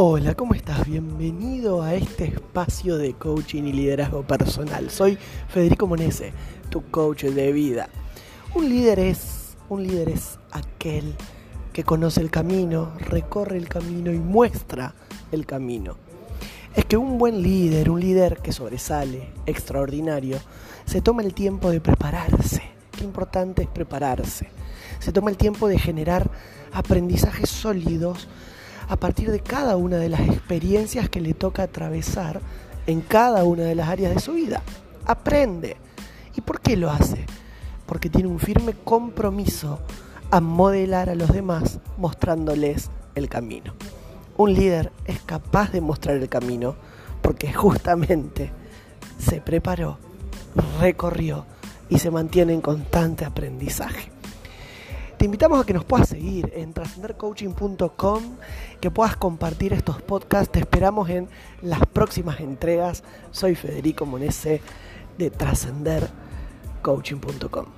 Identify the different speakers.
Speaker 1: Hola, ¿cómo estás? Bienvenido a este espacio de coaching y liderazgo personal. Soy Federico Monese, tu coach de vida. Un líder es un líder es aquel que conoce el camino, recorre el camino y muestra el camino. Es que un buen líder, un líder que sobresale, extraordinario, se toma el tiempo de prepararse. Qué importante es prepararse. Se toma el tiempo de generar aprendizajes sólidos a partir de cada una de las experiencias que le toca atravesar en cada una de las áreas de su vida. Aprende. ¿Y por qué lo hace? Porque tiene un firme compromiso a modelar a los demás mostrándoles el camino. Un líder es capaz de mostrar el camino porque justamente se preparó, recorrió y se mantiene en constante aprendizaje. Te invitamos a que nos puedas seguir en trascendercoaching.com, que puedas compartir estos podcasts. Te esperamos en las próximas entregas. Soy Federico Monese de trascendercoaching.com.